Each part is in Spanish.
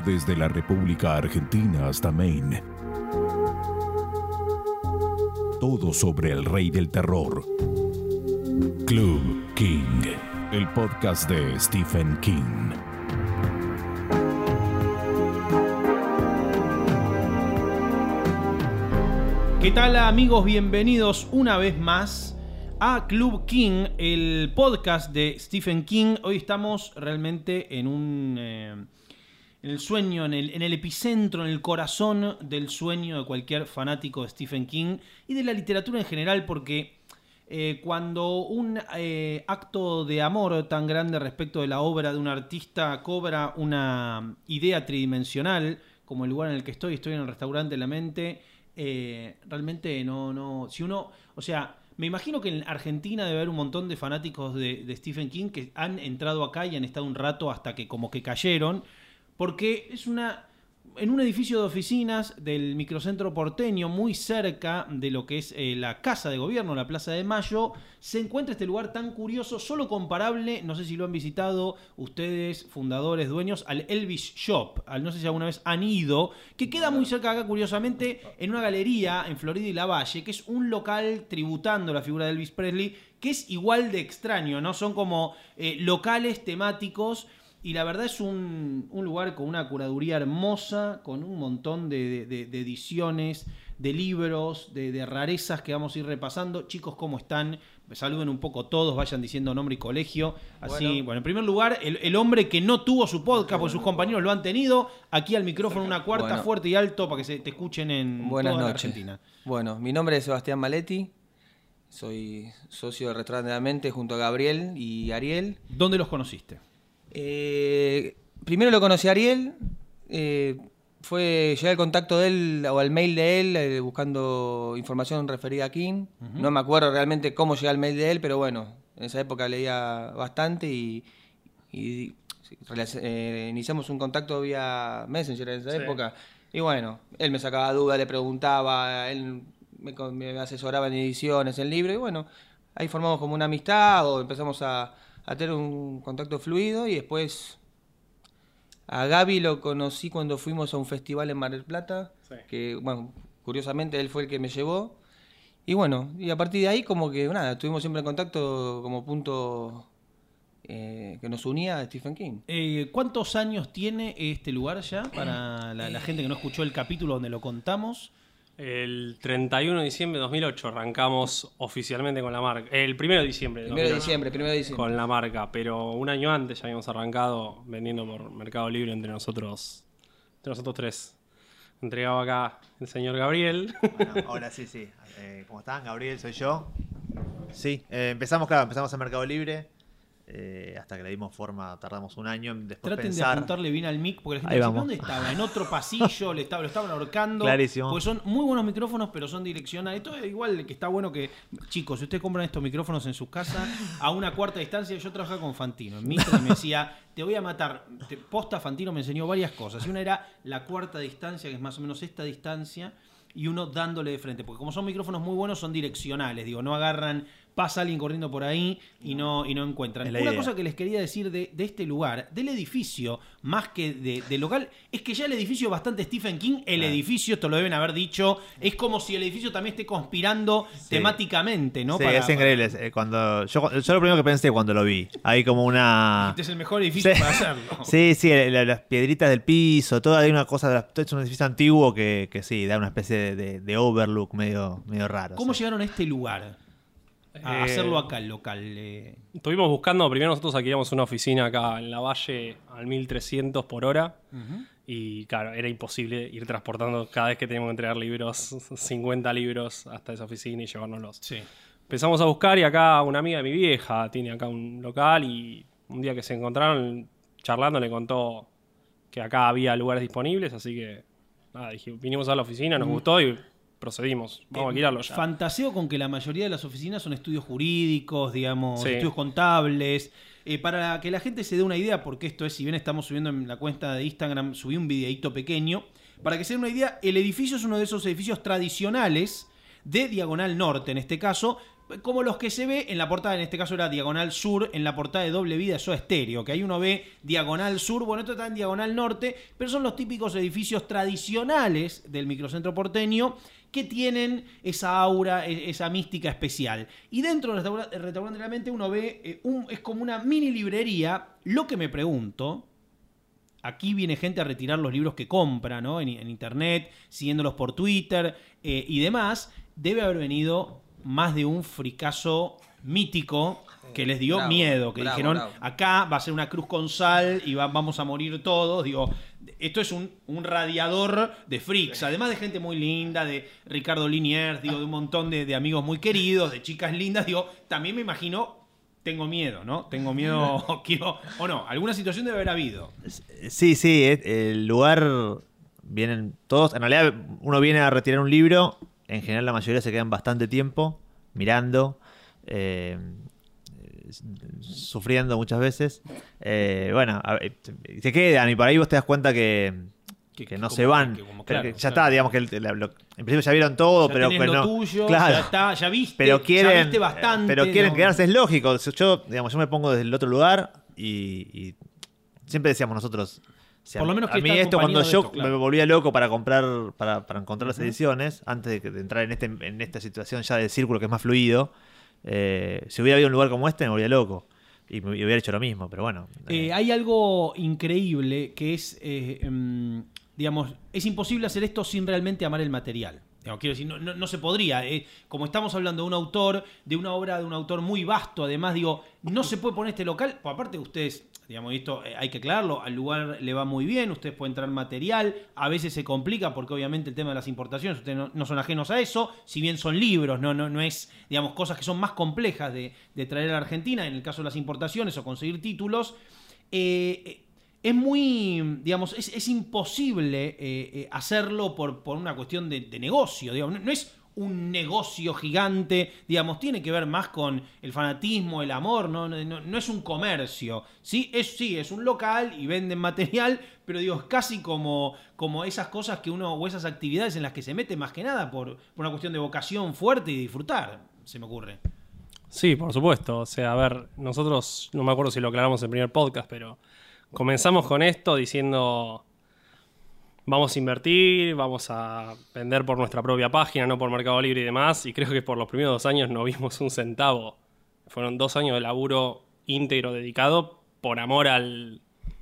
desde la República Argentina hasta Maine. Todo sobre el rey del terror. Club King, el podcast de Stephen King. ¿Qué tal amigos? Bienvenidos una vez más a Club King, el podcast de Stephen King. Hoy estamos realmente en un... eh, en el sueño, en el, en el epicentro, en el corazón del sueño de cualquier fanático de Stephen King y de la literatura en general, porque eh, cuando un eh, acto de amor tan grande respecto de la obra de un artista cobra una idea tridimensional, como el lugar en el que estoy, estoy en el restaurante La Mente, eh, realmente no, no, si uno, o sea, me imagino que en Argentina debe haber un montón de fanáticos de, de Stephen King que han entrado acá y han estado un rato hasta que como que cayeron, porque es una en un edificio de oficinas del microcentro porteño, muy cerca de lo que es eh, la casa de gobierno, la Plaza de Mayo, se encuentra este lugar tan curioso, solo comparable, no sé si lo han visitado ustedes, fundadores, dueños, al Elvis Shop, al no sé si alguna vez han ido, que queda muy cerca acá, curiosamente, en una galería en Florida y Lavalle, que es un local tributando la figura de Elvis Presley, que es igual de extraño, ¿no? Son como eh, locales temáticos y la verdad es un, un lugar con una curaduría hermosa, con un montón de, de- de ediciones, de libros, de, de rarezas que vamos a ir repasando. Chicos, ¿cómo están? Me saluden un poco todos, vayan diciendo nombre y colegio. Así, bueno, Bueno. en primer lugar, el, el hombre que no tuvo su podcast, porque sus compañeros lo han tenido, aquí al micrófono una cuarta Bueno. fuerte y alto para que se te escuchen en Buenas toda la noches. Argentina. Bueno, mi nombre es Sebastián Maletti. Soy socio del restaurante de la mente junto a Gabriel y Ariel. ¿Dónde los conociste? Eh, primero lo conocí a Ariel. eh, fue llegué al contacto de él o al mail de él eh, buscando información referida a King. No me acuerdo realmente cómo llegué al mail de él, pero bueno, en esa época leía bastante y, sí, eh, iniciamos un contacto vía Messenger en esa época. Y bueno, él me sacaba dudas, le preguntaba, él me, asesoraba en ediciones, en libros, y bueno, ahí formamos como una amistad o empezamos a, a tener un contacto fluido y después a Gaby lo conocí cuando fuimos a un festival en Mar del Plata, que bueno, curiosamente él fue el que me llevó. Y bueno, y a partir de ahí como que nada, estuvimos siempre en contacto como punto eh, que nos unía a Stephen King. Eh, ¿Cuántos años tiene este lugar ya para la, la gente que no escuchó el capítulo donde lo contamos? El 31 de diciembre de 2008 arrancamos oficialmente con la marca. El 1 de diciembre de Primero de 2008 diciembre, primero de diciembre. con la marca, pero un año antes ya habíamos arrancado vendiendo por Mercado Libre entre nosotros, entre nosotros tres. Entregaba acá el señor Gabriel. Bueno, ahora sí, sí. Eh, ¿Cómo están? Gabriel, soy yo. Sí, eh, empezamos, claro, empezamos en Mercado Libre. Eh, hasta que le dimos forma, tardamos un año en después Traten de apuntarle bien al mic porque la gente dice. ¿dónde estaba? En otro pasillo, le estaba, lo estaban ahorcando. Clarísimo. Porque son muy buenos micrófonos, pero son direccionales. Esto es igual que está bueno que, chicos, si ustedes compran estos micrófonos en su casa a una cuarta distancia, yo trabajaba con Fantino en Mitra y me decía, te voy a matar. Posta Fantino me enseñó varias cosas. Y una era la cuarta distancia, que es más o menos esta distancia, y uno dándole de frente. Porque como son micrófonos muy buenos, son direccionales. Digo, no agarran, pasa alguien corriendo por ahí y no, y no encuentran. Una idea. cosa que les quería decir de, de este lugar, del edificio, más que de, del local, es que ya el edificio es bastante Stephen King. El edificio, esto lo deben haber dicho, es como si el edificio también esté conspirando temáticamente, ¿no? sí, Para- es increíble. eh, Cuando, yo, yo lo primero que pensé cuando lo vi, hay como una... Este es el mejor edificio Sí. para hacerlo. Sí, sí, la- las piedritas del piso, todo hay una cosa, todo es un edificio antiguo que, que sí, da una especie de, de- de overlook medio, medio raro. ¿Cómo llegaron a este lugar? A Eh, hacerlo acá, el local. eh. Estuvimos buscando, primero nosotros queríamos una oficina acá en la Valle al 1300 por hora. Y claro, era imposible ir transportando cada vez que teníamos que entregar libros, 50 libros hasta esa oficina y llevárnoslos. Sí. Empezamos a buscar y acá una amiga de mi vieja tiene acá un local y un día que se encontraron charlando le contó que acá había lugares disponibles, así que nada, dije, vinimos a la oficina, nos gustó y procedimos. Vamos a alquilarlo ya. Fantaseo con que la mayoría de las oficinas son estudios jurídicos, digamos, Sí. estudios contables. Eh, para que la gente se dé una idea, porque esto es, si bien estamos subiendo en la cuenta de Instagram, subí un videíto pequeño. Para que se den una idea, el edificio es uno de esos edificios tradicionales de Diagonal Norte, en este caso, como los que se ve en la portada, en este caso era Diagonal Sur, en la portada de Doble Vida Eso Estéreo, que ahí uno ve Diagonal Sur, bueno, esto está en Diagonal Norte, pero son los típicos edificios tradicionales del microcentro porteño que tienen esa aura, e- esa mística especial. Y dentro del restaura- del restaurante de la mente uno ve, eh, es como una mini librería, lo que me pregunto, Aquí viene gente a retirar los libros que compra, ¿no? En, en internet, siguiéndolos por Twitter eh, y demás. Debe haber venido más de un fricazo mítico que les dio Bravo, miedo, que bravo, dijeron, bravo. acá va a ser una cruz con sal y va- vamos a morir todos. Digo, esto es un, un radiador de freaks, además de gente muy linda, de Ricardo Liniers, digo, de un montón de, de amigos muy queridos, de chicas lindas, digo, también me imagino, tengo miedo, ¿no? Tengo miedo, quiero, o no, alguna situación debe haber habido. Sí, sí, eh, el lugar vienen todos. En realidad, uno viene a retirar un libro. En general, la mayoría se quedan bastante tiempo mirando, eh, sufriendo muchas veces. Eh, bueno, a ver, se quedan y por ahí vos te das cuenta que, Que- que no como- se van. que como- Pero claro, que ya claro. está, digamos que el- la- lo- en principio ya vieron todo, Ya pero, tenés pero lo no. tuyo, claro. ya está, ya viste, pero ya quieren, viste bastante, pero quieren ¿no? quedarse, es lógico. Yo, digamos, yo me pongo desde el otro lugar y, y siempre decíamos nosotros. O sea, Por lo menos que a mí esto cuando yo de esto, claro. me volvía loco para comprar, para, para encontrar las ediciones, antes de, entrar en, este, en esta situación ya del círculo que es más fluido, eh, si hubiera habido un lugar como este me volvía loco. Y me y hubiera hecho lo mismo, pero bueno. Eh, eh, hay algo increíble que es, em, digamos, es imposible hacer esto sin realmente amar el material. Quiero decir, no, no- no se podría. eh, como estamos hablando de un autor, de una obra de un autor muy vasto, además, digo, no se puede poner este local. Pues aparte, ustedes, digamos, esto eh, hay que aclararlo, al lugar le va muy bien, ustedes pueden traer material, a veces se complica porque obviamente el tema de las importaciones, ustedes no, son ajenos a eso, si bien son libros, no, no, no es, digamos, cosas que son más complejas de, de traer a la Argentina, en el caso de las importaciones o conseguir títulos. eh, eh, es muy, digamos, es, es imposible hacerlo por, por una cuestión de, negocio, digamos, no es un negocio gigante, digamos, tiene que ver más con el fanatismo, el amor, no, es un comercio, ¿sí? Es, sí, es un local y venden material, pero digo, es casi como, como esas cosas que uno, o esas actividades en las que se mete más que nada por, por una cuestión de vocación fuerte y disfrutar, se me ocurre. Sí, por supuesto. O sea, a ver, nosotros, no me acuerdo si lo aclaramos en el primer podcast, pero comenzamos con esto diciendo, vamos a invertir, vamos a vender por nuestra propia página, no por Mercado Libre y demás, y creo que por los primeros dos años no vimos un centavo. Fueron dos años de laburo íntegro dedicado por amor al,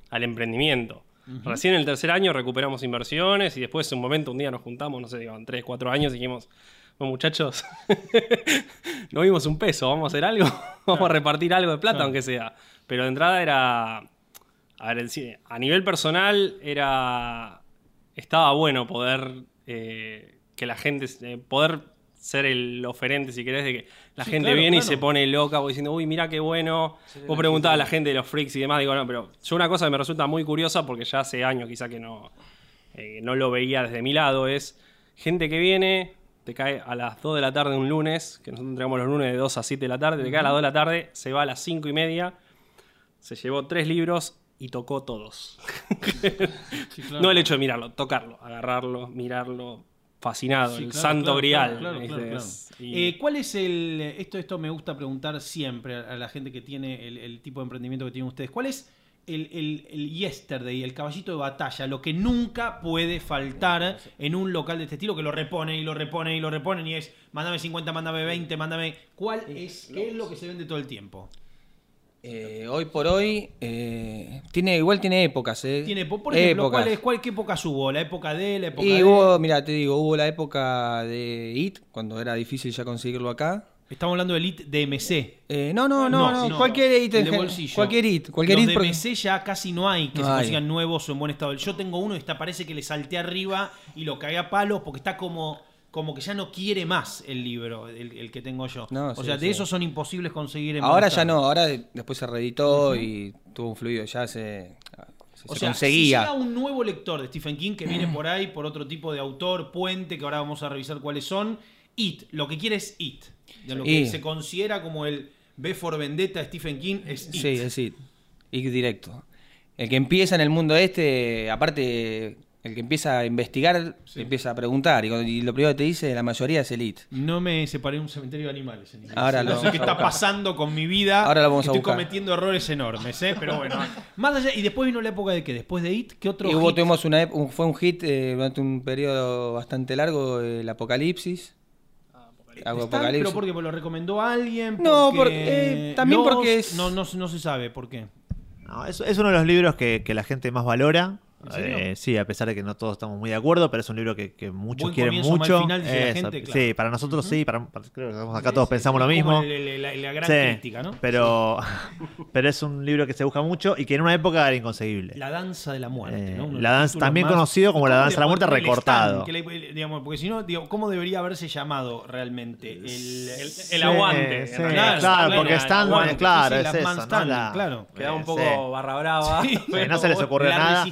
al emprendimiento. Recién en el tercer año recuperamos inversiones y después en un momento, un día nos juntamos, no sé, digo, en tres, cuatro años y dijimos, bueno muchachos, no vimos un peso, vamos a hacer algo, vamos a repartir algo de plata, aunque sea. Pero de entrada era, a ver, a nivel personal era, estaba bueno poder eh, que la gente, eh, poder ser el oferente, si querés, de que la Sí, gente claro, viene y se pone loca vos diciendo, uy, mira qué bueno. Vos preguntabas a la gente de los freaks y demás, digo, no, pero yo una cosa que me resulta muy curiosa, porque ya hace años quizá que no, eh, no lo veía desde mi lado, es gente que viene, te cae a las 2 de la tarde un lunes, que nosotros entregamos los lunes de 2 a 7 de la tarde, te cae a las 2 de la tarde, se va a las 5 y media, se llevó tres libros y tocó todos. No el hecho de mirarlo, tocarlo, agarrarlo, mirarlo, fascinado, Sí, el claro, santo claro, grial. claro, ¿viste? claro, claro. Es- y- Eh, ¿Cuál es el. Esto, esto me gusta preguntar siempre a a la gente que tiene el, el tipo de emprendimiento que tienen ustedes. ¿Cuál es el, el, el yesterday, el caballito de batalla? Lo que nunca puede faltar en un local de este estilo, que lo reponen y lo reponen y lo reponen y es mándame 50, mándame 20, mándame. ¿Cuál es, qué es lo que se vende todo el tiempo? Eh, hoy por hoy eh, tiene igual tiene épocas, eh. Tiene, por ejemplo, Épocas. ¿cuál es, cuál, ¿qué épocas hubo? ¿La época de la época Y de.? hubo, mira, te digo, hubo la época de IT, cuando era difícil ya conseguirlo acá. Estamos hablando del IT DMC. Eh, no, no, no, no, no, cualquier IT, de bolsillo. cualquier IT, cualquier Los IT. de MC ya casi no hay que No se hay. consigan nuevos o en buen estado. Yo tengo uno y está, parece que le salté arriba y lo cagué a palos porque está como, como que ya no quiere más el libro, el, el que tengo yo. No, o sí, sea, de sí. esos son imposibles conseguir en Ahora ya no, ahora de- después se reeditó y tuvo un fluido, ya se, se, O se sea, conseguía. si llega un nuevo lector de Stephen King que viene por ahí, por otro tipo de autor, puente, que ahora vamos a revisar cuáles son, It, lo que quiere es It. De lo que Y- se considera como el B for Vendetta de Stephen King es It. Sí, es IT. IT directo. El que empieza en el mundo este, aparte, El que empieza a investigar, empieza a preguntar. Y, cuando- y lo primero que te dice, la mayoría es elite. No me separé de un cementerio de animales. En. Ahora no lo sé qué a está pasando con mi vida. Ahora lo vamos a Estoy buscar. cometiendo errores enormes, ¿eh? Pero bueno. Más allá, y después vino la época de que después de It, ¿qué otro Y hubo, hit? tuvimos una, un- fue un hit eh, durante un periodo bastante largo, el Apocalipsis. Algo ¿Está? Apocalipsis. ¿Pero porque lo recomendó alguien? No, Porque eh, también Lost, porque es- No, no, no se sabe por qué. No, es, es uno de los libros que, que la gente más valora. Eh, sí, a pesar de que no todos estamos muy de acuerdo, pero es un libro que, que muchos Buen quieren comienzo, mucho. final, dice la Eso, gente, claro. Sí, para nosotros sí, para, para- creo que acá todos pensamos lo mismo. el- el- la, la gran Sí, crítica, ¿no? Pero, pero es un libro que se busca mucho y que en una época era inconseguible. La danza de la muerte, Eh, ¿no? La danza- también conocido como la ¿Cómo danza de la muerte recortado. stand, que le- digamos, porque si no, digo, ¿cómo debería haberse llamado realmente? El, aguante. Claro, porque stand, claro, es eso, claro. Queda un Eh, poco barra brava. No se les ocurre la nada.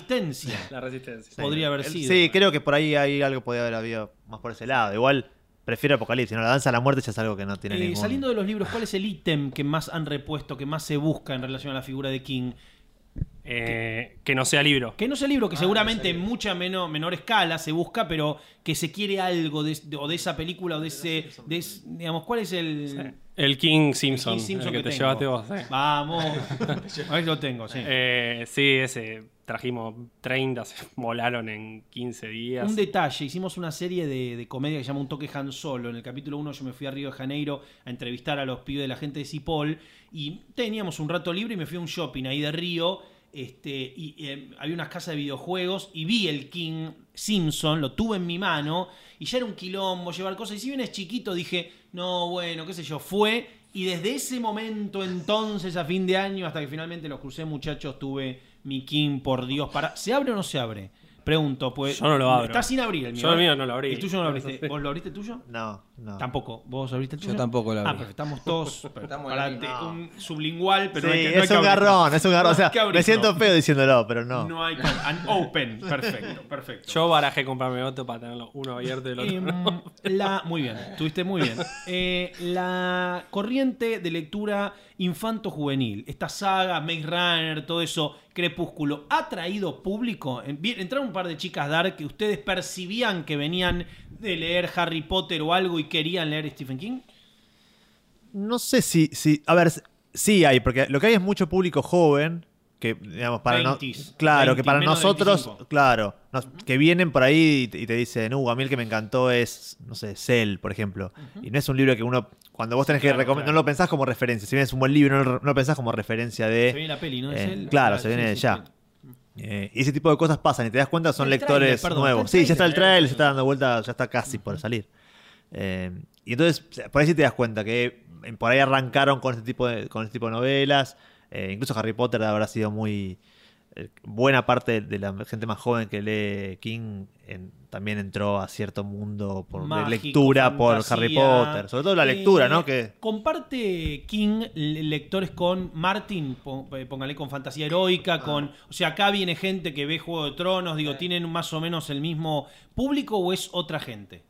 Resistencia. La resistencia. Podría haber El- sido. Sí, creo que por ahí hay algo que podría haber habido más por ese lado. Igual prefiero Apocalipsis, ¿no? La danza de la muerte ya es algo que no tiene Eh, ningún... Saliendo de los libros, ¿cuál es el ítem que más han repuesto, que más se busca en relación a la figura de King? Eh, que no sea libro. Que no sea libro, que seguramente en mucha menor, menor escala se busca, pero que se quiere algo de, de- o de esa película o de ese, de digamos, ¿cuál es el, El King Simpson. King Simpson el que, te tengo? llevaste vos. Vamos, a ver lo tengo, sí. Eh, sí, ese. Trajimos 30, se volaron en 15 días. Un detalle, hicimos una serie de, de comedia que se llama Un toque Han Solo. En el capítulo 1 yo me fui a Río de Janeiro a entrevistar a los pibes de la gente de Cipol y teníamos un rato libre y me fui a un shopping ahí de Río este, y eh, había unas casas de videojuegos y vi el King Simpson, lo tuve en mi mano y ya era un quilombo llevar cosas. Y si bien es chiquito dije, no, bueno, qué sé yo, fue. Y desde ese momento entonces a fin de año hasta que finalmente los crucé muchachos tuve mi King, por Dios, para... ¿Se abre o no se abre? Pregunto, pues. Yo no lo abro. Está sin abrir el mío. Yo el ¿eh? mío no lo abrí. El tuyo no lo abriste. ¿Vos lo abriste tuyo? No, no. Tampoco. ¿Vos abriste el Yo tuyo? tampoco lo abrí. Ah, pero estamos todos. Estamos para en la te- misma. un sublingual, pero Sí, no hay que, no hay es que un abrirlo. garrón, es un garrón. No O sea, hay que me siento feo diciéndolo, pero no. No hay que. An open. Perfecto, perfecto. Yo barajé comprarme otro para tenerlo uno abierto y el otro Em, no. la, muy bien, estuviste muy bien. Eh, la corriente de lectura infanto-juvenil, esta saga, Maze Runner, todo eso, Crepúsculo, ¿ha traído público? En- Entraron un par de chicas dark que ustedes percibían que venían de leer Harry Potter o algo y querían leer Stephen King. No sé si, si. A ver, sí hay, porque lo que hay es mucho público joven. Que, digamos, para no- 20s, Claro, 20, que para nosotros, 25. claro, nos- que vienen por ahí y te, y te dicen, uh, a mí el que me encantó es, no sé, Cell, por ejemplo. Y no es un libro que uno, cuando vos tenés que recomendar, claro. no lo pensás como referencia. Si bien es un buen libro, no lo, no lo pensás como referencia de. Se viene la peli, ¿no? ¿Es eh, claro, se viene sí, ya. sí. Eh, y ese tipo de cosas pasan y te das cuenta, son El lectores perdón, nuevos. Sí, ya está el trailer, eh. se está dando vuelta, ya está casi por salir. Eh, y entonces, por ahí sí te das cuenta que eh, por ahí arrancaron con este tipo de, con este tipo de novelas. Eh, incluso Harry Potter habrá sido muy. buena parte de la gente más joven que lee King en- también entró a cierto mundo por Mágico, lectura por. Harry Potter. Sobre todo la lectura, Eh, ¿no? Que Comparte King le- lectores con Martin, eh, póngale con fantasía heroica, con. O sea, acá viene gente que ve Juego de Tronos, digo, ¿tienen más o menos el mismo público o es otra gente?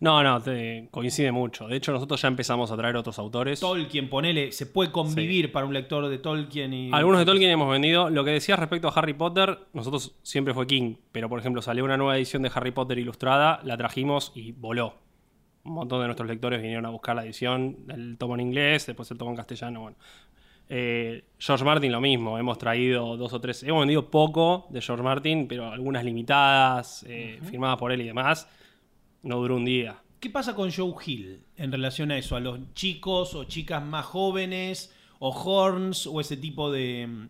No, no, te- coincide mucho. De hecho, nosotros ya empezamos a traer otros autores. Tolkien, ponele, se puede convivir para un lector de Tolkien y. Algunos de Tolkien hemos vendido. Lo que decías respecto a Harry Potter, nosotros siempre fue King. Pero, por ejemplo, salió una nueva edición de Harry Potter ilustrada, la trajimos y voló. Un montón de nuestros lectores vinieron a buscar la edición, el tomo en inglés, después el tomo en castellano. Bueno. Eh, George Martin lo mismo, hemos traído dos o tres, hemos vendido poco de George Martin, pero algunas limitadas, eh, firmadas por él y demás. No duró un día. ¿Qué pasa con Joe Hill en relación a eso? ¿A los chicos o chicas más jóvenes? ¿O Horns? ¿O ese tipo de,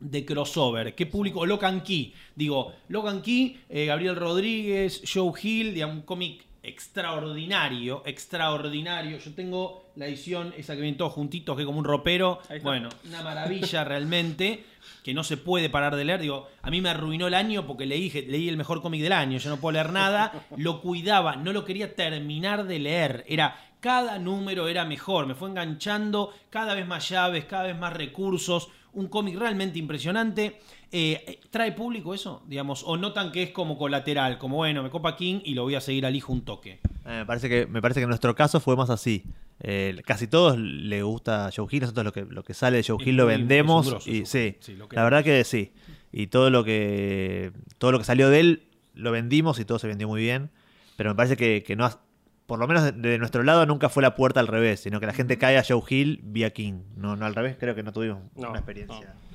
de crossover? ¿Qué público? ¿O Locan Key? Digo, Locan Key, eh, Gabriel Rodríguez, Joe Hill, digamos, un cómic extraordinario, extraordinario. Yo tengo la edición, esa que vienen todos juntitos, que es como un ropero. Ahí está. Bueno, una maravilla realmente, que no se puede parar de leer. Digo, a mí me arruinó el año porque leí, leí el mejor cómic del año, yo no puedo leer nada, lo cuidaba, no lo quería terminar de leer. Era, cada número era mejor, me fue enganchando, cada vez más llaves, cada vez más recursos, un cómic realmente impresionante. Eh, ¿Trae público eso? Digamos, o notan que es como colateral, como bueno, me copa King y lo voy a seguir al hijo un toque. Eh, me, parece que, me parece que en nuestro caso fue más así. Eh, casi todos le gusta Joe Hill, nosotros lo que, lo que sale de Joe Hill lo vendemos. grosso, y sí, Hill. Sí, lo la verdad que sí. Y todo lo que todo lo que salió de él lo vendimos y todo se vendió muy bien, pero me parece que, que no ha- por lo menos de, de nuestro lado nunca fue la puerta al revés, sino que la gente cae a Joe Hill vía King. No, no al revés, creo que no tuvimos No, una experiencia. no.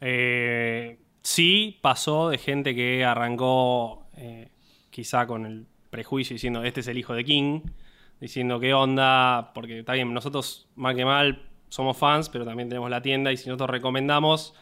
Eh, sí pasó de gente que arrancó eh, quizá con el prejuicio diciendo este es el hijo de King, diciendo qué onda, porque está bien, nosotros mal que mal somos fans, pero también tenemos la tienda y si nosotros recomendamos,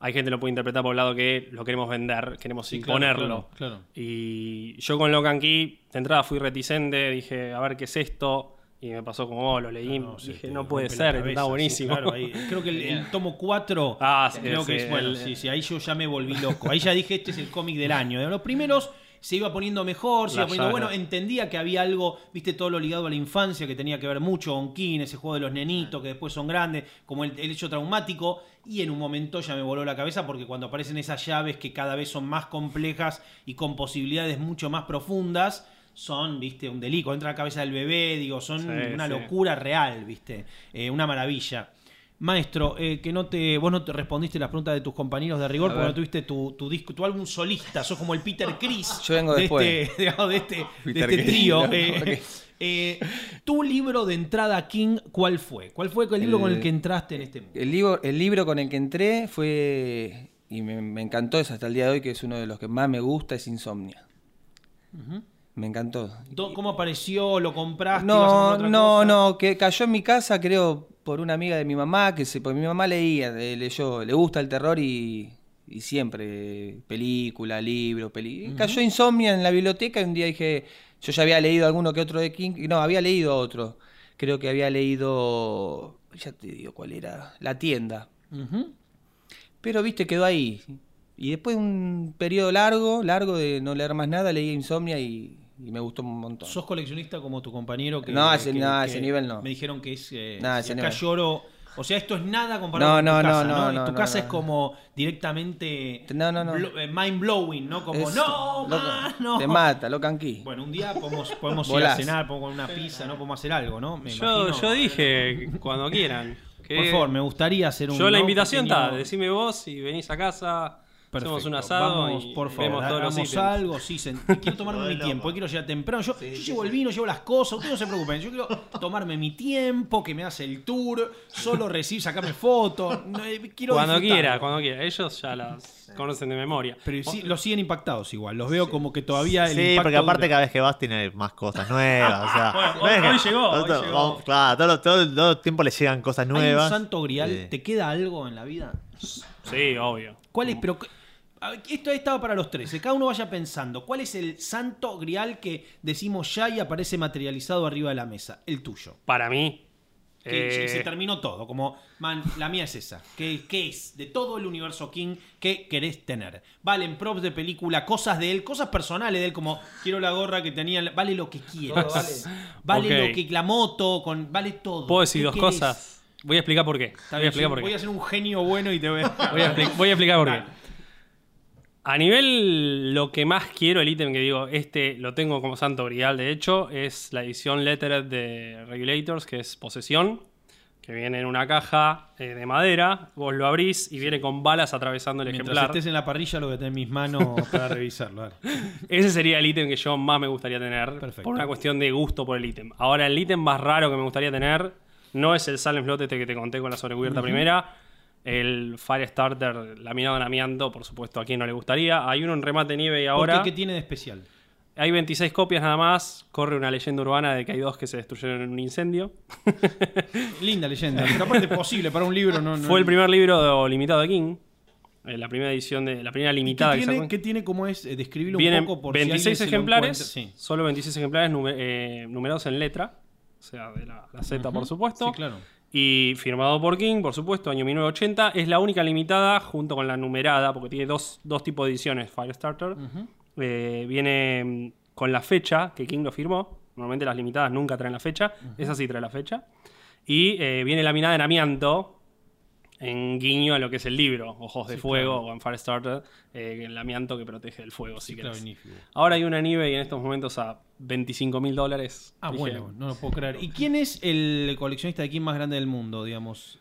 hay gente que lo puede interpretar por el lado que lo queremos vender, queremos Sí, imponerlo. claro, claro. Y yo con Locan Key, de entrada fui reticente, dije, a ver qué es esto. Y me pasó como, oh, lo leí, No, sí, dije, te no puede ser, cabeza, está buenísimo. ahí- creo que el, el tomo 4. Ah, sí, creo que es, bueno, sí, sí, ahí yo ya me volví loco. Ahí ya dije, este es el cómic del año. De los primeros se iba poniendo mejor, se La iba poniendo bueno. Entendía que había algo, viste, todo lo ligado a la infancia que tenía que ver mucho con King, ese juego de los nenitos que después son grandes, como el, el hecho traumático. Y en un momento ya me voló la cabeza porque cuando aparecen esas llaves que cada vez son más complejas y con posibilidades mucho más profundas. Son, viste, un delico. Entra a la cabeza del bebé, digo, son Sí, una sí. locura real, viste. Eh, una maravilla. Maestro, eh, que no te, vos no te respondiste las preguntas de tus compañeros de rigor porque no tuviste tu, tu disco, tu álbum solista, sos como el Peter Chris Yo vengo de, después. este, de este, de este trío. ¿no? Eh, eh, tu libro de entrada King, ¿cuál fue? ¿Cuál fue el libro El- con el que entraste en este mundo? El libro, el libro con el que entré fue, y me, me encantó, es hasta el día de hoy, que es uno de los que más me gusta, es Insomnia. Me encantó. ¿Cómo apareció? ¿Lo compraste? ¿Ibas a comprar No, otra no, cosa? no, que cayó en mi casa, creo, por una amiga de mi mamá, que se, porque mi mamá leía, leyó, le gusta el terror y, y siempre, película, libro, peli. Cayó Insomnia en la biblioteca y un día dije, yo ya había leído alguno que otro de King, no, había leído otro. Creo que había leído, ya te digo cuál era, La tienda. Pero viste, quedó ahí. Y después de un periodo largo, largo de no leer más nada, leí Insomnia y, y me gustó un montón. ¿Sos coleccionista como tu compañero? Que, No, ese- que- no, que ese nivel no. Me dijeron que es. eh, No, si ese acá nivel. lloro. O sea, esto es nada comparado No, con tu no, no, casa, no, Y no, tu no, casa no. es como directamente. No, no, no. mind blowing, ¿no? Como, Es- no, loco, man, no. Te mata, lo canquí. Bueno, un día podemos, podemos ir a cenar, podemos comer una pizza, ¿no? Podemos hacer algo, ¿no? Me Yo, yo dije, cuando quieran. que- Por favor, me gustaría hacer un. Yo la invitación está, decime vos y venís a casa, Perfecto. hacemos un asado Vamos, y por favor, vemos todos hagamos algo, sí, quiero tomarme mi tiempo, quiero llegar temprano. Yo, yo llevo el vino, llevo las cosas, ustedes no se preocupen, yo quiero tomarme mi tiempo, que me hace el tour, solo recibir, sacarme fotos, no, eh, quiero Cuando quiera, cuando quiera. Ellos ya las conocen de memoria. Pero sí, los siguen impactados igual, los veo como que todavía el Sí, impacto porque aparte dura. cada vez que vas tiene más cosas nuevas. O sea, Bueno, no hoy- que- llegó, hoy todo- llegó. vamos, Claro, todo, todo- todo el tiempo le llegan cosas ¿Hay nuevas. un santo grial? Sí. ¿Te queda algo en la vida? Sí, obvio. ¿Cuál es? Pero esto estaba para los tres. que Cada uno vaya pensando. ¿Cuál es el santo grial que decimos ya y aparece materializado arriba de la mesa? El tuyo. Para mí. Que eh, se terminó todo. Como, man, la mía es esa. ¿Qué, qué es? De todo el universo King, ¿qué querés tener? Valen props de película, cosas de él, cosas personales de él, como quiero la gorra que tenía. Vale lo que quieras. Vale. Lo que. La moto, con, vale todo. Puedo decir ¿Qué dos querés? cosas. Voy a explicar por qué. Voy a explicar por voy qué. a ser un genio bueno y te voy a. Voy voy a explicar por qué. A nivel lo que más quiero, el ítem que digo, este lo tengo como santo grial, de hecho, es la edición Lettered de Regulators, que es Posesión, que viene en una caja eh, de madera, vos lo abrís y viene con balas atravesando el Mientras ejemplar. estés en la parrilla, lo voy a tener en mis manos para revisarlo. Ese sería el ítem que yo más me gustaría tener, Perfecto. por una cuestión de gusto por el ítem. Ahora, el ítem más raro que me gustaría tener no es el Salem Slot este que te conté con la sobrecubierta primera, el Firestarter laminado en amianto, por supuesto, a quien no le gustaría. Hay uno en remate nieve y ahora... Porque, ¿Qué tiene de especial? Hay 26 copias nada más. Corre una leyenda urbana de que hay dos que se destruyeron en un incendio. Linda leyenda. Pero aparte posible para un libro. No, no- Fue el primer libro limitado de King. eh, la primera edición de. La primera ¿Qué limitada que tiene, sacó. ¿Qué tiene como es? Eh, Describirlo un poco por si alguien 26 se lo ejemplares. Sí. Solo 26 ejemplares eh, numerados en letra. O sea, de la, la Z, por supuesto. Sí, claro. Y firmado por King, por supuesto, año 1980. Es la única limitada junto con la numerada, porque tiene dos, dos tipos de ediciones Firestarter. Eh, viene mm, con la fecha que King lo firmó. Normalmente las limitadas nunca traen la fecha. Esa sí trae la fecha. Y eh, viene laminada en amianto, en guiño a lo que es el libro, Ojos de Sí, Fuego claro. o en Firestarter, eh, el amianto que protege del fuego. si Sí, claro, querés. magnífico. Ahora hay una nieve y en estos momentos a 25 mil dólares. Ah, Dije, bueno, no lo puedo creer. ¿Y quién es el coleccionista de King más grande del mundo, digamos?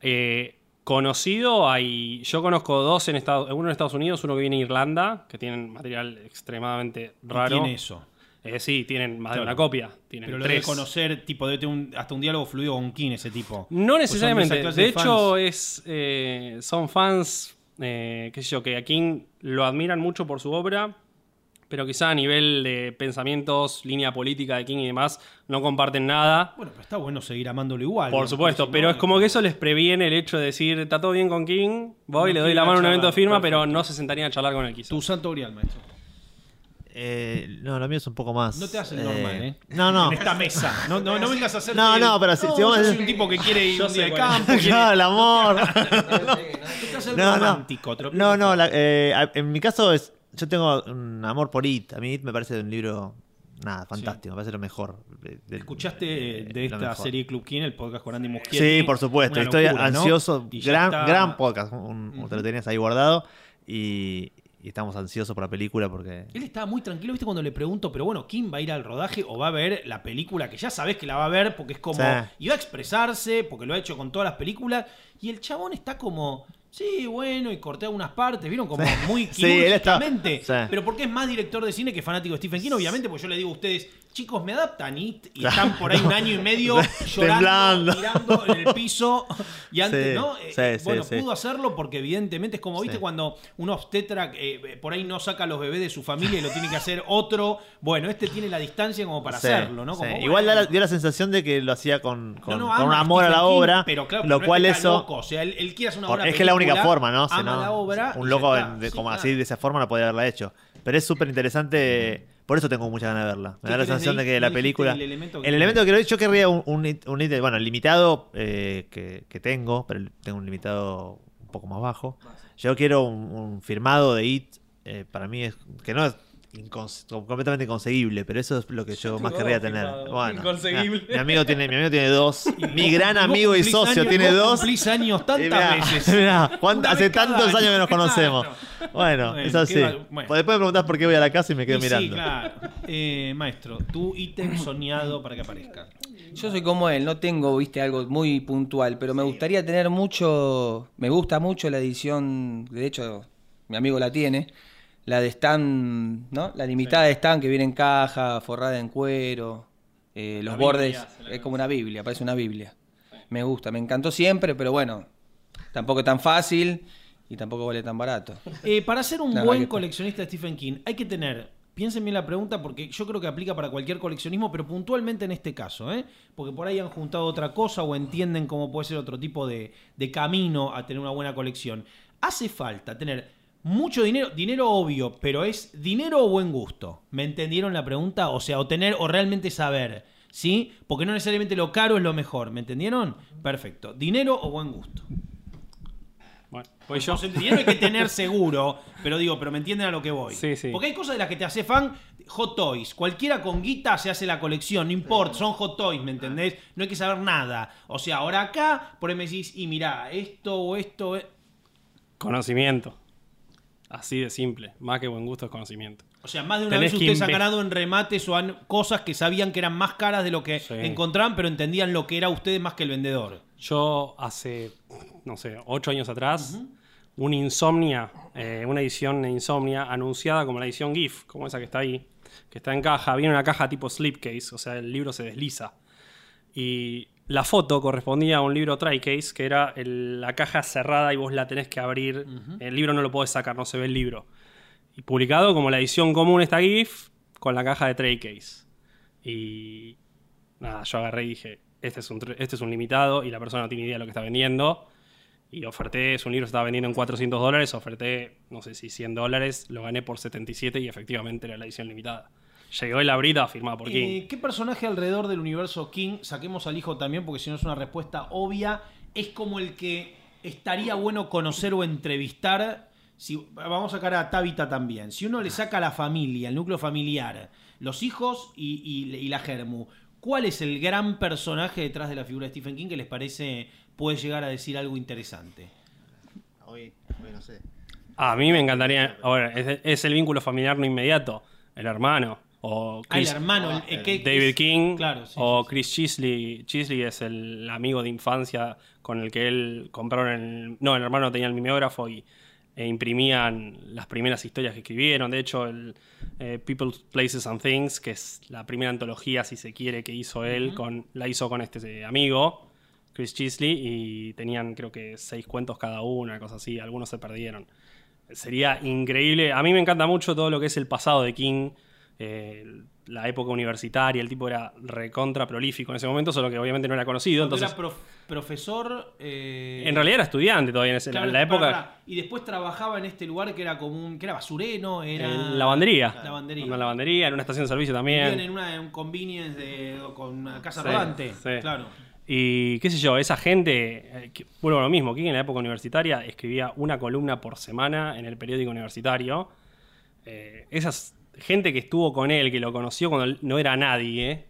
Eh, Conocido hay. Yo conozco dos en Estados uno en Estados Unidos, uno que viene de Irlanda, que tienen material extremadamente raro. Tiene eso. Eh, sí, tienen más de una copia. Tienen Pero lo tres. conocer, tipo, debe tener un- hasta un diálogo fluido con King, ese tipo. No de necesariamente. de de hecho, es eh, son fans, eh, qué sé yo, que a King lo admiran mucho por su obra, pero quizá a nivel de pensamientos, línea política de King y demás, no comparten nada. Bueno, pero está bueno seguir amándolo igual. Por ¿no? supuesto, pero es como que eso les previene el hecho de decir, está todo bien con King, voy, No le doy la mano en un evento de firma, perfecto. pero no se sentarían a charlar con él quizá. Tu santo grial, maestro. Eh, no, lo mío es un poco más. No te haces eh, normal, ¿eh? No, no. En esta mesa. No, no, no vengas a hacer. No, no, pero si- si vos- sos un tipo que quiere ir un día de campo. Claro, el amor. No, no. No, no, la- eh, en mi caso es, yo tengo un amor por It. A mí It me parece un libro, nada, fantástico, me parece lo mejor. ¿Escuchaste de- esta mejor. serie Club King, el podcast con Andy Muschietti? Sí, por supuesto, estoy ¿no? ansioso, gran, está- gran podcast, un- te lo tenías ahí guardado y, y estamos ansiosos por la película porque... Él estaba muy tranquilo, ¿viste? Cuando le pregunto, pero bueno, ¿quién va a ir al rodaje o va a ver la película que ya sabes que la va a ver porque es como. Sí. Y va a expresarse, porque lo ha hecho con todas las películas. Y el chabón está como. Sí, bueno, y corté algunas partes, ¿vieron? Como muy Sí, él está- quirúrgicamente. sí. Pero porque es más director de cine que fanático de Stephen King, obviamente, porque yo le digo a ustedes, chicos, me adaptan It y están por ahí un año y medio llorando, tirando en el piso. Y antes, Sí, ¿no? Eh, sí, eh, sí, bueno, pudo hacerlo porque evidentemente es como, ¿viste? Cuando un obstetra eh, por ahí no saca a los bebés de su familia y lo tiene que hacer otro. Bueno, este tiene la distancia como para hacerlo, ¿no? Igual da bueno. la- dio la sensación de que lo hacía con, con, No, no, con ama un amor a la obra, pero claro, lo pero cual no es que está eso... loco, o sea, él, él quiere hacer una buena es que es la única forma, ¿no? Ama la obra. un y loco en- como así, de esa forma, no podía haberla hecho. Pero es súper interesante. Por eso tengo muchas ganas de verla. ¿Qué Me da la de sensación de que la película. el elemento que el elemento que yo querría un, un, bueno, limitado eh, que, que tengo, pero tengo un limitado un poco más bajo. Yo quiero un, un firmado de IT. eh, para mí es que no es incons- completamente inconseguible, pero eso es lo que yo, más querría tener. Bueno, Inconseguible. mi amigo tiene, mi amigo tiene dos. mi gran amigo y socio años- tiene dos. Cumplís años tantas mirá, veces. mirá, ¿cuánto- Una hace tantos años que nos conocemos. Bueno, Bueno, es así. bueno. Después me preguntás por qué voy a la casa y me quedo Y Sí, mirando. claro. Eh, maestro, tu ítem soñado para que aparezca. Yo soy como él, no tengo, viste, algo muy puntual, pero me gustaría tener mucho, me gusta mucho la edición, de hecho, mi amigo la tiene, la de Stan, ¿no? La limitada de Stan que viene en caja, forrada en cuero, eh, los bordes, es como una Biblia, parece una Biblia. Me gusta, me encantó siempre, pero bueno, tampoco es tan fácil y tampoco vale tan barato. Eh, para ser un La buen que- coleccionista de Stephen King, hay que tener. Piensen bien la pregunta porque yo creo que aplica para cualquier coleccionismo, pero puntualmente en este caso, ¿eh? porque por ahí han juntado otra cosa o entienden cómo puede ser otro tipo de, de camino a tener una buena colección. Hace falta tener mucho dinero, dinero obvio, pero es dinero o buen gusto. ¿Me entendieron la pregunta? O sea, o tener o realmente saber, ¿sí? Porque no necesariamente lo caro es lo mejor, ¿me entendieron? Perfecto. Dinero o buen gusto. Bueno, pues yo. O sea, dinero hay que tener seguro, pero digo, pero me entienden a lo que voy. Sí, sí. Porque hay cosas de las que te hace fan, Hot Toys. Cualquiera con guita se hace la colección, no importa, son Hot Toys, ¿me entendés? No hay que saber nada. O sea, ahora acá, por ahí me decís, y mirá, esto o esto. eh. Conocimiento. Así de simple. Más que buen gusto es conocimiento. O sea, más de una Tenés vez ustedes han ganado en remates o han cosas que sabían que eran más caras de lo que Sí. encontraban, pero entendían lo que era ustedes más que el vendedor. Yo hace, no sé, ocho años atrás, un Insomnia, eh, una edición de Insomnia anunciada como la edición GIF, como esa que está ahí, que está en caja, viene una caja tipo slipcase, o sea, el libro se desliza. Y la foto correspondía a un libro Tricase, que era el- la caja cerrada y vos la tenés que abrir. El libro no lo podés sacar, no se ve el libro. Y publicado como la edición común esta GIF con la caja de Tricase. Y nada, yo agarré y dije, este es un, este es un limitado y la persona no tiene idea de lo que está vendiendo. Y oferté, es un libro que estaba vendiendo en 400 dólares, oferté, no sé si 100 dólares, lo gané por 77 y efectivamente era la edición limitada. Llegó el abrita firmada por King. Eh, ¿Qué personaje alrededor del universo King, saquemos al hijo también, porque si no es una respuesta obvia, es como el que estaría bueno conocer o entrevistar? Si, vamos a sacar a Tabitha también. Si uno le saca a la familia, el núcleo familiar, los hijos y, y- y la Germu, ¿cuál es el gran personaje detrás de la figura de Stephen King que les parece puede llegar a decir algo interesante? Hoy, hoy no sé. A mí me encantaría. Ahora, es, es el vínculo familiar no inmediato. El hermano. O Ah, el hermano, el- el que- David King, claro, sí, o sí, sí. Chris Chisley. Chisley es el amigo de infancia con el que él compraron el... No, el hermano tenía el mimeógrafo y e imprimían las primeras historias que escribieron. De hecho, el eh, People, Places and Things, que es la primera antología, si se quiere, que hizo él, con, la hizo con este amigo, Chris Chisley, y tenían creo que seis cuentos cada uno, una cosa así. Algunos se perdieron. Sería increíble. A mí me encanta mucho todo lo que es el pasado de King. Eh, la época universitaria, el tipo era recontra prolífico en ese momento, solo que obviamente no era conocido. Cuando Entonces, era prof- profesor. eh, en realidad era estudiante todavía en, ese- claro, en la época. Y después trabajaba en este lugar que era como un. que era basureno, era. En lavandería. Lavandería. En una lavandería, en una estación de servicio también. Vivían en, una, en un convenience de, con una casa Sí, rodante. sí. Claro. Y qué sé yo, esa gente, eh, que- vuelvo a lo mismo, King en la época universitaria escribía una columna por semana en el periódico universitario. Eh, esas gente que estuvo con él, que lo conoció cuando no era nadie,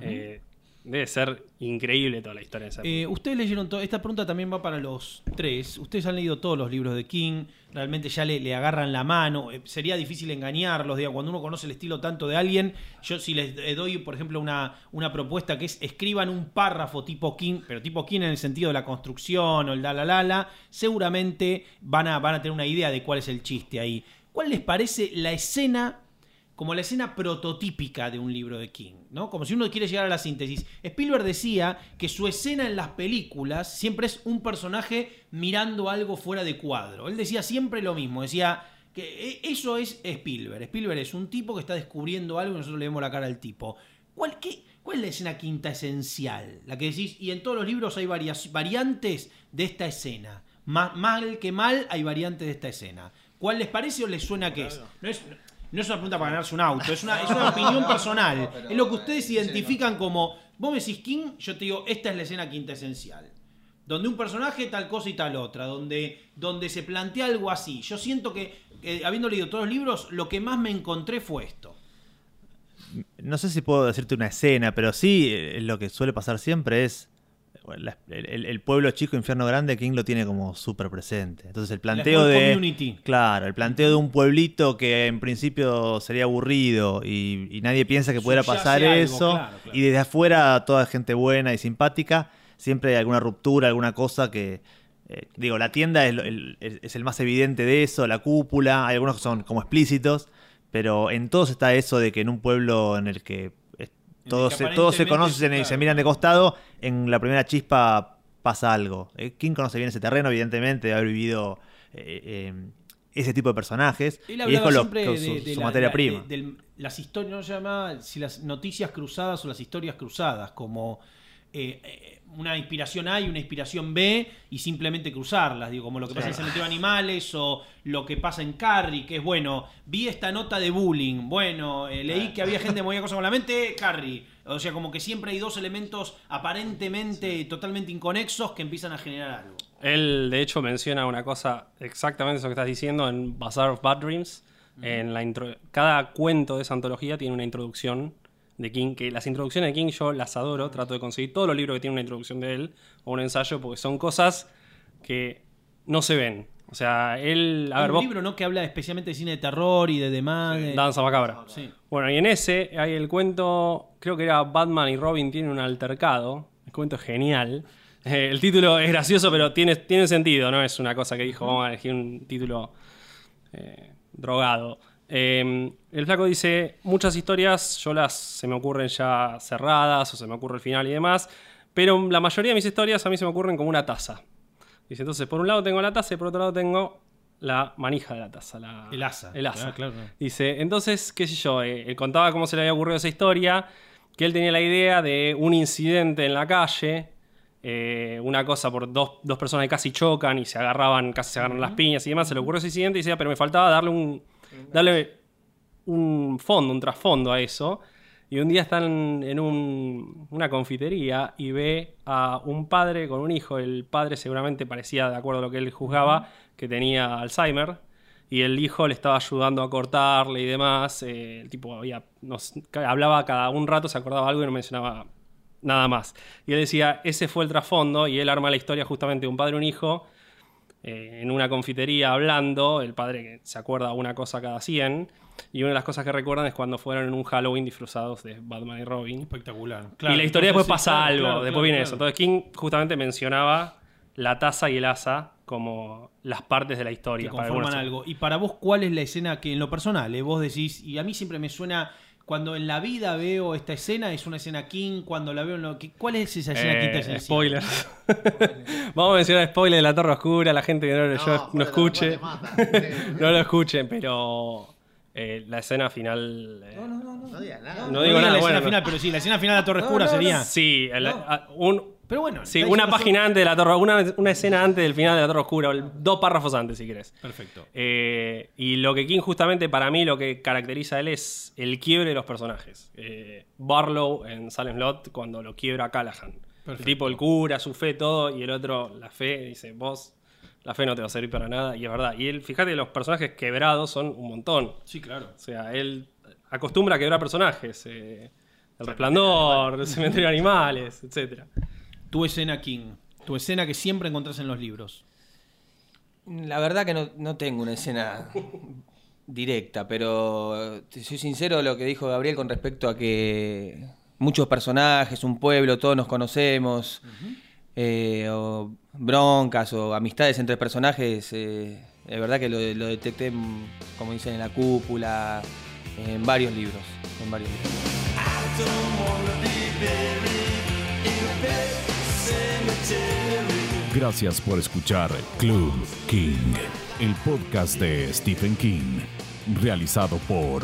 eh, debe ser increíble toda la historia de esa. Eh, ustedes leyeron todo. Esta pregunta también va para los tres. Ustedes han leído todos los libros de King. Realmente ya le, le agarran la mano. Eh, sería difícil engañarlos. Digo, cuando uno conoce el estilo tanto de alguien, yo si les eh, doy, por ejemplo, una, una propuesta que es escriban un párrafo tipo King, pero tipo King en el sentido de la construcción o el da la la la, seguramente van a, van a tener una idea de cuál es el chiste ahí. ¿Cuál les parece la escena como la escena prototípica de un libro de King, ¿no? Como si uno quiere llegar a la síntesis. Spielberg decía que su escena en las películas siempre es un personaje mirando algo fuera de cuadro. Él decía siempre lo mismo, decía que e- eso es Spielberg. Spielberg es un tipo que está descubriendo algo y nosotros le vemos la cara al tipo. ¿Cuál, qué- cuál es la escena quinta esencial? La que decís, y en todos los libros hay varias, variantes de esta escena. Ma- mal que mal hay variantes de esta escena. ¿Cuál les parece o les suena que es? No es, no es una pregunta para ganarse un auto, es una, es una opinión personal. Es lo que ustedes identifican como. Vos me decís King, yo te digo, esta es la escena quinta esencial. Donde un personaje tal cosa y tal otra, donde, donde se plantea algo así. Yo siento que, que, habiendo leído todos los libros, lo que más me encontré fue esto. No sé si puedo decirte una escena, pero sí eh, lo que suele pasar siempre es. La- el, pueblo chico, infierno grande, King lo tiene como súper presente. Entonces el planteo de. community. Claro, el planteo de un pueblito que en principio sería aburrido y, y nadie piensa que pudiera Subyace pasar algo, eso. claro, claro. Y desde afuera toda gente buena y simpática. Siempre hay alguna ruptura, alguna cosa que. eh, digo, la tienda es, el, es- es el más evidente de eso, la cúpula, hay algunos que son como explícitos, pero en todos está eso de que en un pueblo en el que todos, se, todos se conocen y se miran de costado, en la primera chispa pasa algo. Eh, King conoce bien ese terreno, evidentemente, de haber vivido eh, eh, ese tipo de personajes. Él y es con lo- siempre con de, su, de su la- materia la- prima. de- las historias, no se llama si las noticias cruzadas o las historias cruzadas, como eh, eh, una inspiración A y una inspiración B y simplemente cruzarlas, digo, como lo que pasa en Cementerio de Animales o lo que pasa en Carrie, que es bueno, vi esta nota de bullying, bueno, eh, leí que había gente que movía cosas con la mente, Carrie. O sea, como que siempre hay dos elementos aparentemente totalmente inconexos que empiezan a generar algo. Él, de hecho, menciona una cosa exactamente eso que estás diciendo en Bazaar of Bad Dreams. en la intro- Cada cuento de esa antología tiene una introducción de King, que las introducciones de King yo las adoro, trato de conseguir todos los libros que tienen una introducción de él o un ensayo, porque son cosas que no se ven. O sea, él... A Hay ver, un vos... libro ¿no? que habla especialmente de cine de terror y de demás. de- Danza Macabra. Sí. Bueno, y en ese hay el cuento, creo que era Batman y Robin tienen un altercado. El cuento es genial. Eh, el título es gracioso, pero tiene, tiene sentido, no es una cosa que dijo, vamos a elegir un título eh, drogado. Eh, el flaco dice, muchas historias yo las se me ocurren ya cerradas o se me ocurre el final y demás, pero la mayoría de mis historias a mí se me ocurren como una taza. Dice, entonces por un lado tengo la taza y por otro lado tengo la manija de la taza. la- El asa. El asa. Claro, claro. Dice, entonces, qué sé yo, eh, él contaba cómo se le había ocurrido esa historia, que él tenía la idea de un incidente en la calle, eh, una cosa por dos, dos personas que casi chocan y se agarraban, casi se agarran las piñas y demás, se le ocurrió ese incidente y decía, pero me faltaba darle un, darle un fondo, un trasfondo a eso. Y un día están en un- una confitería y ve a un padre con un hijo. El padre seguramente parecía, de acuerdo a lo que él juzgaba, que tenía Alzheimer. Y el hijo le estaba ayudando a cortarle y demás. Eh, el tipo había, nos, hablaba cada un rato, se acordaba algo y no mencionaba nada más. Y él decía, ese fue el trasfondo y él arma la historia justamente de un padre y un hijo eh, en una confitería hablando, el padre que se acuerda una cosa cada 100, y una de las cosas que recuerdan es cuando fueron en un Halloween disfrazados de Batman y Robin. Espectacular. y la historia después pasa algo, claro, después claro, viene eso. Entonces King justamente mencionaba la taza y el asa como las partes de la que historia. para conforman algunos. algo. Y para vos, ¿cuál es la escena que en lo personal eh, vos decís, y a mí siempre me suena, cuando en la vida veo esta escena, es una escena King, cuando la veo en lo que... ¿Cuál es esa escena Eh, quinta spoiler. Vamos a mencionar spoiler de la Torre Oscura, la gente que no, yo- no escuche. no lo escuchen, pero eh, la escena final. eh, No digas nada. No No digo digo nada, la bueno, escena no. final, pero sí, la escena final de la Torre Oscura no, no. sería... Sí, el- a- un, Pero bueno. sí, una página antes de la Torre una, una escena antes del final de la Torre Oscura, o el- dos párrafos antes, si querés. Perfecto. Eh, y lo que King justamente para mí lo que caracteriza a él es el quiebre de los personajes. Eh, Barlow en Salem Lot cuando lo quiebra Callahan. El Perfecto. tipo, el cura, su fe, todo, y el otro, la fe, dice, vos, la fe no te va a servir para nada, y es verdad. Y él, fíjate, los personajes quebrados son un montón. Sí, claro. O sea, él acostumbra a quebrar personajes. eh, el resplandor, el cementerio de animales, etcétera. Tu escena King. Tu escena que siempre encontrás en los libros. La verdad que no, no tengo una escena directa, pero te soy sincero lo que dijo Gabriel con respecto a que muchos personajes, un pueblo, todos nos conocemos, eh, o broncas o amistades entre personajes, eh, es verdad que lo, lo detecté, mm, como dicen, en la cúpula, en varios libros. En varios libros. Gracias por escuchar Club King, el podcast de Stephen King, realizado por